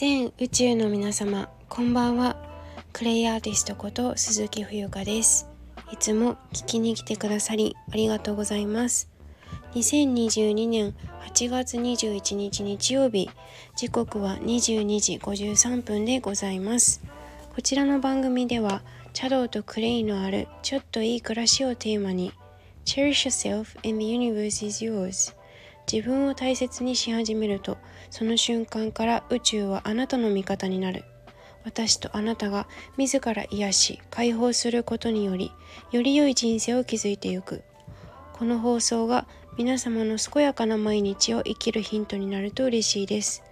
全宇宙の皆様こんばんは。クレイアーティストこと鈴木冬香です。いつも聞きに来てくださりありがとうございます。2022年8月21日日曜日時刻は22時53分でございます。こちらの番組では茶道とクレイのあるちょっといい暮らしをテーマに Cherish yourself and the universe is yours 自分を大切にし始めるとその瞬間から宇宙はあなたの味方になる。私とあなたが自ら癒し解放することによりより良い人生を築いていく。この放送が皆様の健やかな毎日を生きるヒントになると嬉しいです。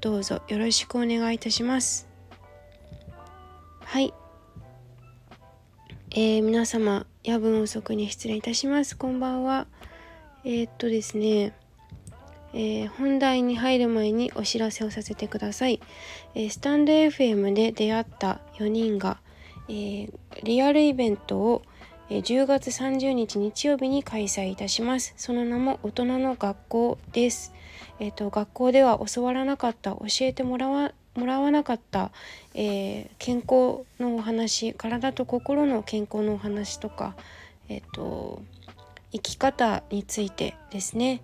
どうぞよろしくお願いいたします。はい。えー、皆様夜分遅くに失礼いたします。こんばんは。えー、っとですね。えー、本題に入る前にお知らせをさせてください、えー、スタンド FM で出会った4人が、えー、リアルイベントを、え10月30日日曜日に開催いたします。その名も大人の学校です。えっ、と学校では教わらなかった教えてもらわもらわなかった、え健康のお話体と心の健康のお話とかえっ、と生き方についてですね。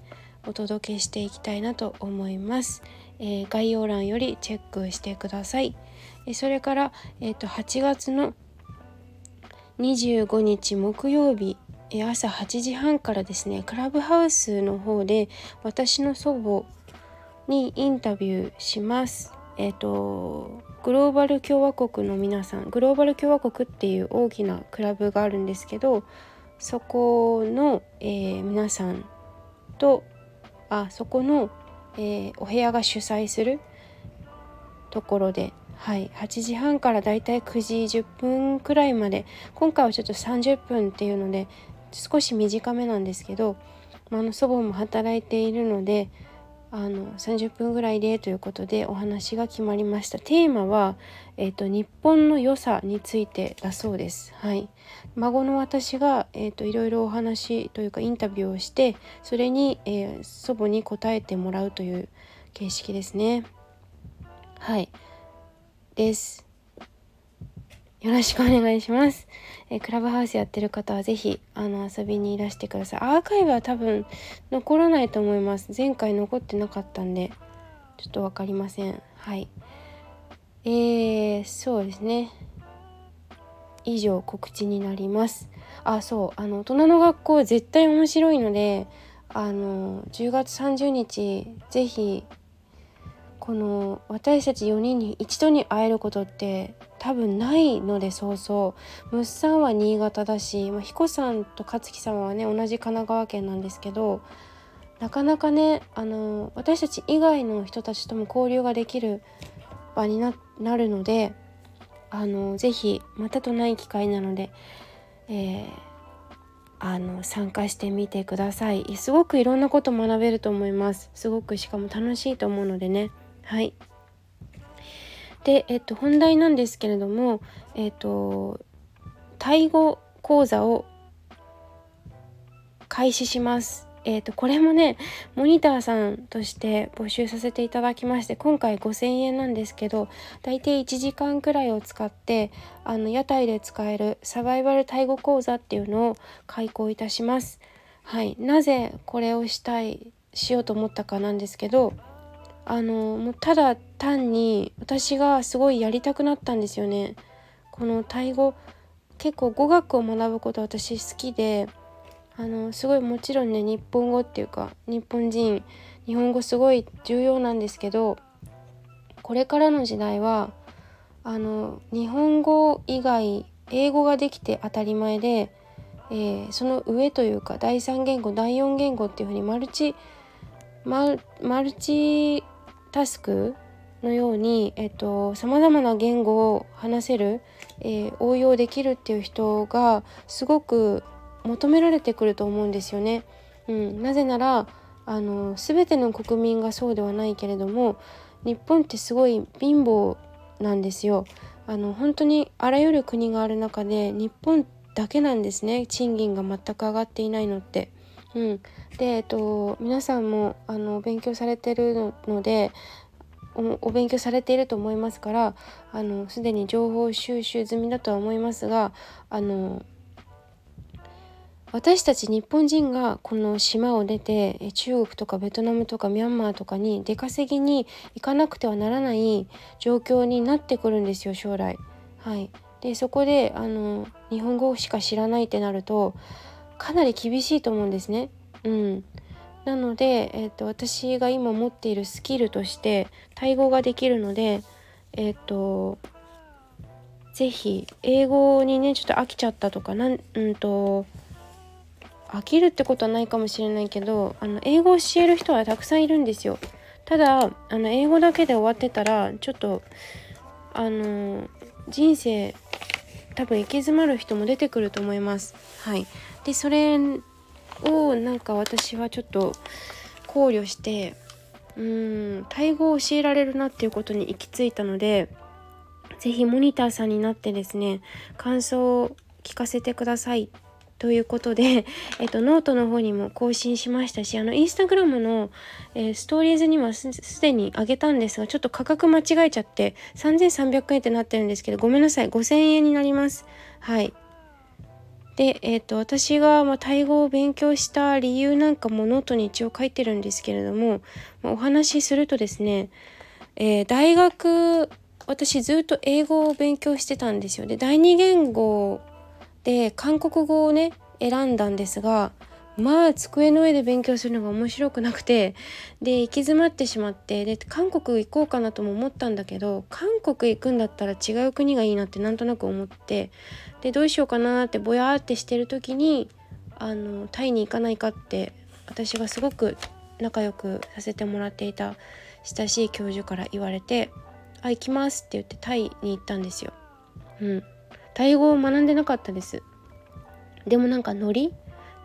お届けしていきたいなと思います。えー、概要欄よりチェックしてください。えそれから、えーと、8月の25日木曜日え朝8時半からですねクラブハウスの方で私の祖母にインタビューします。えっ、ー、とグローバル共和国の皆さんグローバル共和国っていう大きなクラブがあるんですけどそこの、えー、皆さんとあそこの、えー、お部屋が主催するところで、はい、8時半からだいたい9時10分くらいまで今回はちょっと30分っていうので少し短めなんですけど、まあ、の祖母も働いているのであの30分ぐらいでということでお話が決まりましたテーマは、えーと、日本の良さについてだそうです。はい、孫の私が、えーと、いろいろお話というかインタビューをしてそれに、えー、祖母に答えてもらうという形式ですね。はいです。よろしくお願いします。えクラブハウスやってる方は是非あの遊びにいらしてください。アーカイブは多分残らないと思います。前回残ってなかったんでちょっと分かりません。はい。えー、そうですね。以上告知になります。あ、そう、あの大人の学校絶対面白いので、あの10月30日是非この私たち4人に一度に会えることって多分ないのでそうそう。ムッさんは新潟だし、まあ、彦さんと勝木さんはね同じ神奈川県なんですけどなかなかねあの私たち以外の人たちとも交流ができる場になるのであのぜひまたとない機会なので、えー、あの参加してみてください。すごくいろんなこと学べると思います。すごくしかも楽しいと思うのでね。はい。で、えっと、本題なんですけれども、えっと、タイ語講座を開始します。えーと、これもねモニターさんとして募集させていただきまして今回5,000円なんですけど大体1時間くらいを使ってあの屋台で使えるサバイバルタイ語講座っていうのを開講いたします。はい、なぜこれをしたいしようと思ったかなんですけどあのもうただ単に私がすごいやりたくなったんですよね。このタイ語結構語学を学ぶこと私好きであのすごいもちろんね日本語っていうか日本人日本語すごい重要なんですけどこれからの時代はあの日本語以外英語ができて当たり前で、えー、その上というか第3言語第4言語っていうふうにマルチマルチタスクのように、えっと、様々な言語を話せる、えー、応用できるっていう人がすごく求められてくると思うんですよね。うん、なぜならあの全ての国民がそうではないけれども日本ってすごい貧乏なんですよ。あの本当にあらゆる国がある中で日本だけなんですね賃金が全く上がっていないのって。うん、で、えっと、皆さんもあの勉強されてるのでお勉強されていると思いますからあのすでに情報収集済みだとは思いますがあの私たち日本人がこの島を出て中国とかベトナムとかミャンマーとかに出稼ぎに行かなくてはならない状況になってくるんですよ将来。はい、でそこであの日本語しか知らないってなるとかなり厳しいと思うんですね。うん、なので、えーと、私が今持っているスキルとしてタイ語ができるのでえっ、ー、と是非英語にねちょっと飽きちゃったとかなんうんと飽きるってことはないかもしれないけどあの英語を教える人はたくさんいるんですよ。ただあの英語だけで終わってたらちょっとあの人生多分行き詰まる人も出てくると思います。はい、でそれをなんか私はちょっと考慮してうんタイ語を教えられるなっていうことに行き着いたので是非モニターさんになってですね感想を聞かせてくださいということで、えっと、ノートの方にも更新しましたし、あの、インスタグラムの、えー、ストーリーズにはすでに上げたんですが、ちょっと価格間違えちゃって、3300円ってなってるんですけど、ごめんなさい、5000円になります。はい。で、えっと、私が、ま、タイ語を勉強した理由なんかもノートに一応書いてるんですけれども、ま、お話しするとですね、えー、大学、私ずっと英語を勉強してたんですよ。で、第二言語で韓国語をね選んだんですがまあ机の上で勉強するのが面白くなくてで行き詰まってしまってで韓国行こうかなとも思ったんだけど韓国行くんだったら違う国がいいなってなんとなく思ってでどうしようかなってぼやーってしてる時にあのタイに行かないかって私がすごく仲良くさせてもらっていた親しい教授から言われて「あ行きます」って言ってタイに行ったんですよ。うんタイ語を学んでなかったですでもなんかノリ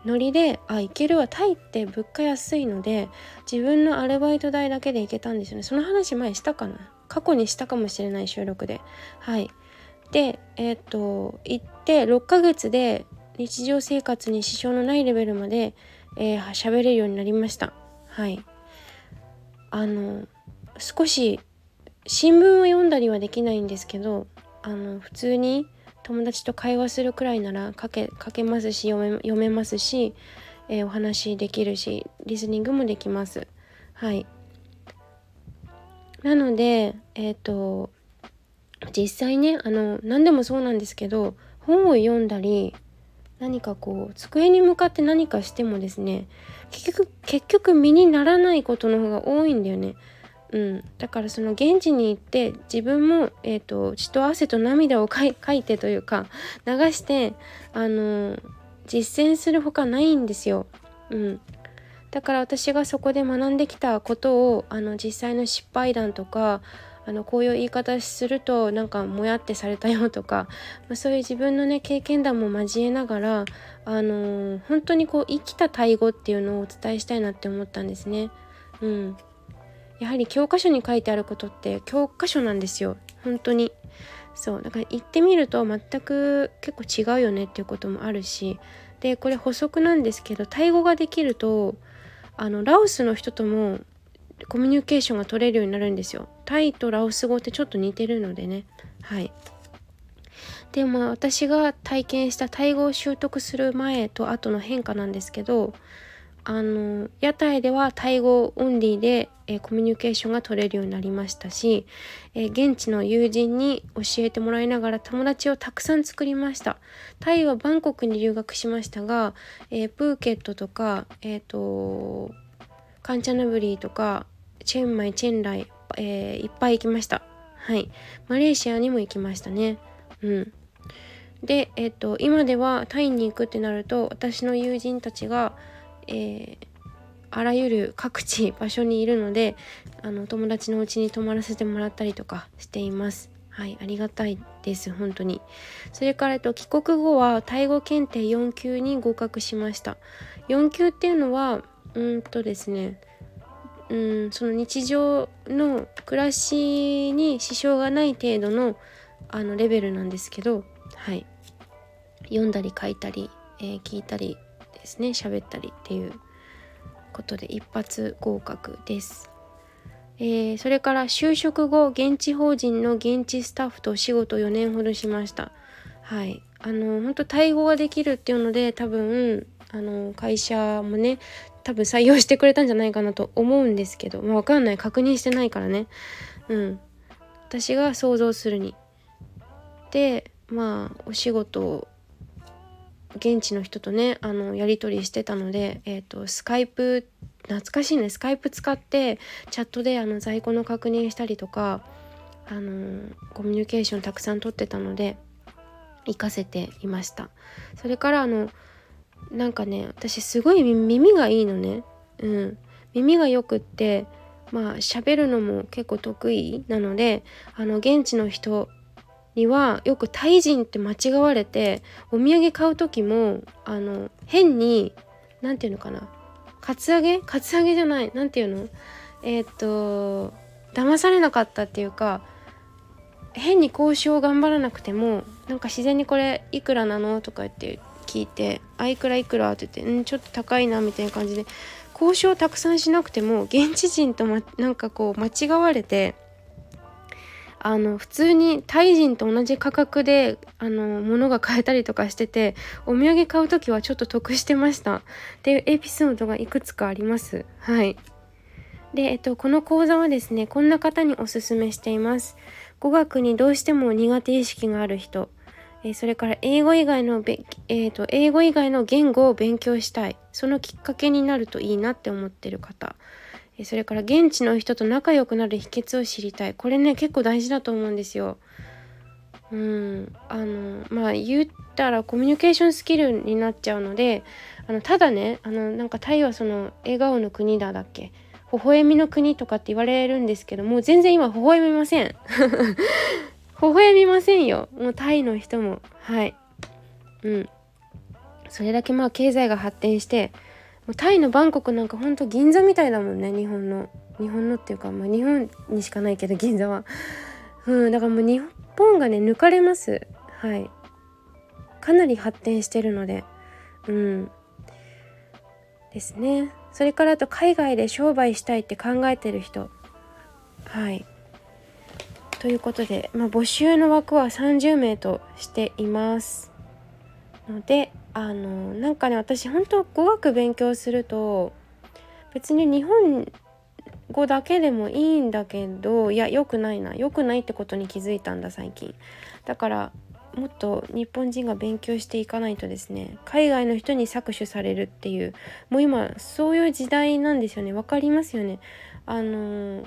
ノリであ行けるわタイって物価安いので自分のアルバイト代だけで行けたんですよね。その話前したかな？過去にしたかもしれない収録で。はい。でえー、っと行って6ヶ月で日常生活に支障のないレベルまでえー、喋れるようになりました。はい。あの少し新聞を読んだりはできないんですけどあの普通に友達と会話するくらいなら書け書けますし読め読めますし、えー、お話できるしリスニングもできます。はいなのでえっ、ー、と実際ねあの何でもそうなんですけど本を読んだり何かこう机に向かって何かしてもですね結局結局身にならないことの方が多いんだよね。うん、だからその現地に行って自分も、えーと、血と汗と涙をかい てというか流してあの実践するほかないんですよ。うん、だから私がそこで学んできたことをあの実際の失敗談とかあのこういう言い方するとなんかもやってされたよとか、まあ、そういう自分のね経験談も交えながらあの本当にこう生きたタイ語っていうのをお伝えしたいなって思ったんですね。うん、やはり教科書に書いてあることって教科書なんですよ。本当に。そう。だから行ってみると全く結構違うよねっていうこともあるし。でこれ補足なんですけどタイ語ができるとあのラオスの人ともコミュニケーションが取れるようになるんですよ。タイとラオス語ってちょっと似てるのでね。はい。でも私が体験したタイ語を習得する前と後の変化なんですけどあの屋台ではタイ語オンリーで、えー、コミュニケーションが取れるようになりましたし、えー、現地の友人に教えてもらいながら友達をたくさん作りました。タイはバンコクに留学しましたが、えー、プーケットとかえっ、とカンチャナブリーとかチェンマイチェンライ、えいっぱい行きました。はい。マレーシアにも行きましたね。うん。でえっ、と今ではタイに行くってなると私の友人たちがえー、あらゆる各地場所にいるのであの友達のお家に泊まらせてもらったりとかしています。はい、ありがたいです本当に。それから、えっと、帰国後はタイ語検定4級に合格しました。4級っていうのはうんとですねうんその日常の暮らしに支障がない程度のあのレベルなんですけど、はい、読んだり書いたり、えー、聞いたりですね。喋ったりっていうことで一発合格です。えー、それから就職後現地法人の現地スタッフとお仕事4年ほどしました。はい。あの本当タイ語ができるっていうので多分あの会社もね多分採用してくれたんじゃないかなと思うんですけど、まあ、分かんない。確認してないからね。うん。私が想像するに。でまあお仕事を現地の人とねあのやり取りしてたので、えーと、スカイプ懐かしいね。スカイプ使ってチャットであの在庫の確認したりとかあのコミュニケーションたくさん取ってたので行かせていました。それからあのなんかね私すごい耳がいいのね。うん。耳がよくってまあ喋るのも結構得意なのであの現地の人にはよくタイ人って間違われてお土産買う時もあの変に何て言うのかな。カツアゲ？カツアゲじゃない。何て言うの？えー、っと騙されなかったっていうか変に交渉を頑張らなくてもなんか自然にこれいくらなのとか言って聞いて「あいくらいくら」って言って「んちょっと高いな」みたいな感じで交渉をたくさんしなくても現地人と、ま、なんかこう間違われてあの普通にタイ人と同じ価格であの物が買えたりとかしててお土産買う時はちょっと得してました。っていうエピソードがいくつかあります。はい。で、えっと、この講座はですねこんな方におすすめしています。語学にどうしても苦手意識がある人。えそれから英語以外のべ、えーと英語以外の言語を勉強したい。そのきっかけになるといいなって思ってる方。それから現地の人と仲良くなる秘訣を知りたい。これね結構大事だと思うんですよ。うん。あのまあ言ったらコミュニケーションスキルになっちゃうのであのただねあのなんかタイはその笑顔の国だだっけ？微笑みの国とかって言われるんですけどもう全然今微笑みません。微笑みませんよ。もうタイの人も。はい。うん。それだけまあ経済が発展してタイのバンコクなんかほんと銀座みたいだもんね日本の。日本のっていうか、まあ、日本にしかないけど銀座は。うんだからもう日本がね抜かれます。はい。かなり発展してるので。うん。ですね。それからあと海外で商売したいって考えてる人。はい。ということで、まあ、募集の枠は30名としていますのであのなんかね私本当語学勉強すると別に日本語だけでもいいんだけどいや良くないな良くないってことに気づいたんだ最近。だからもっと日本人が勉強していかないとですね海外の人に搾取されるっていうもう今そういう時代なんですよね。分かりますよね。あの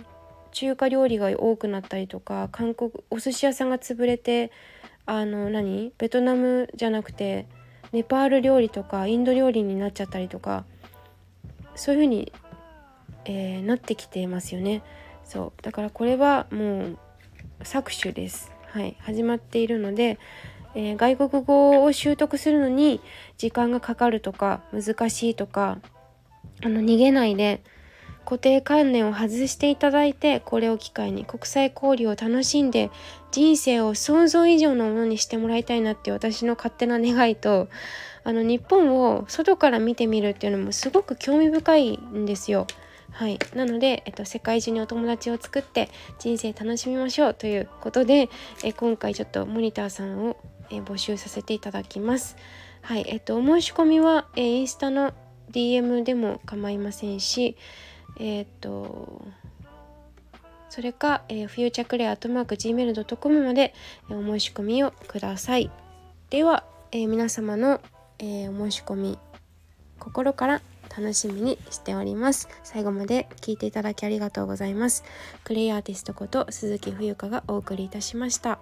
中華料理が多くなったりとか韓国お寿司屋さんが潰れてあの何？ベトナムじゃなくてネパール料理とかインド料理になっちゃったりとかそういう風に、えー、なってきてますよね。そう。だからこれはもう搾取です。はい。始まっているので、えー、外国語を習得するのに時間がかかるとか難しいとかあの逃げないで固定観念を外していただいてこれを機会に国際交流を楽しんで人生を想像以上のものにしてもらいたいなっていう私の勝手な願いとあの日本を外から見てみるっていうのもすごく興味深いんですよ。はい、なので、えっと、世界中にお友達を作って人生楽しみましょうということでえ今回ちょっとモニターさんをえ募集させていただきます。はい、えっと、お申し込みはえインスタの DM でも構いませんし、えっ、ー、とそれか、えー、フューチャークレアートマーク Gmail.com まで、え、お申し込みをください。では、えー、皆様の、え、お申し込み心から楽しみにしております。最後まで聞いていただきありがとうございます。クレイアーティストこと鈴木冬香がお送りいたしました。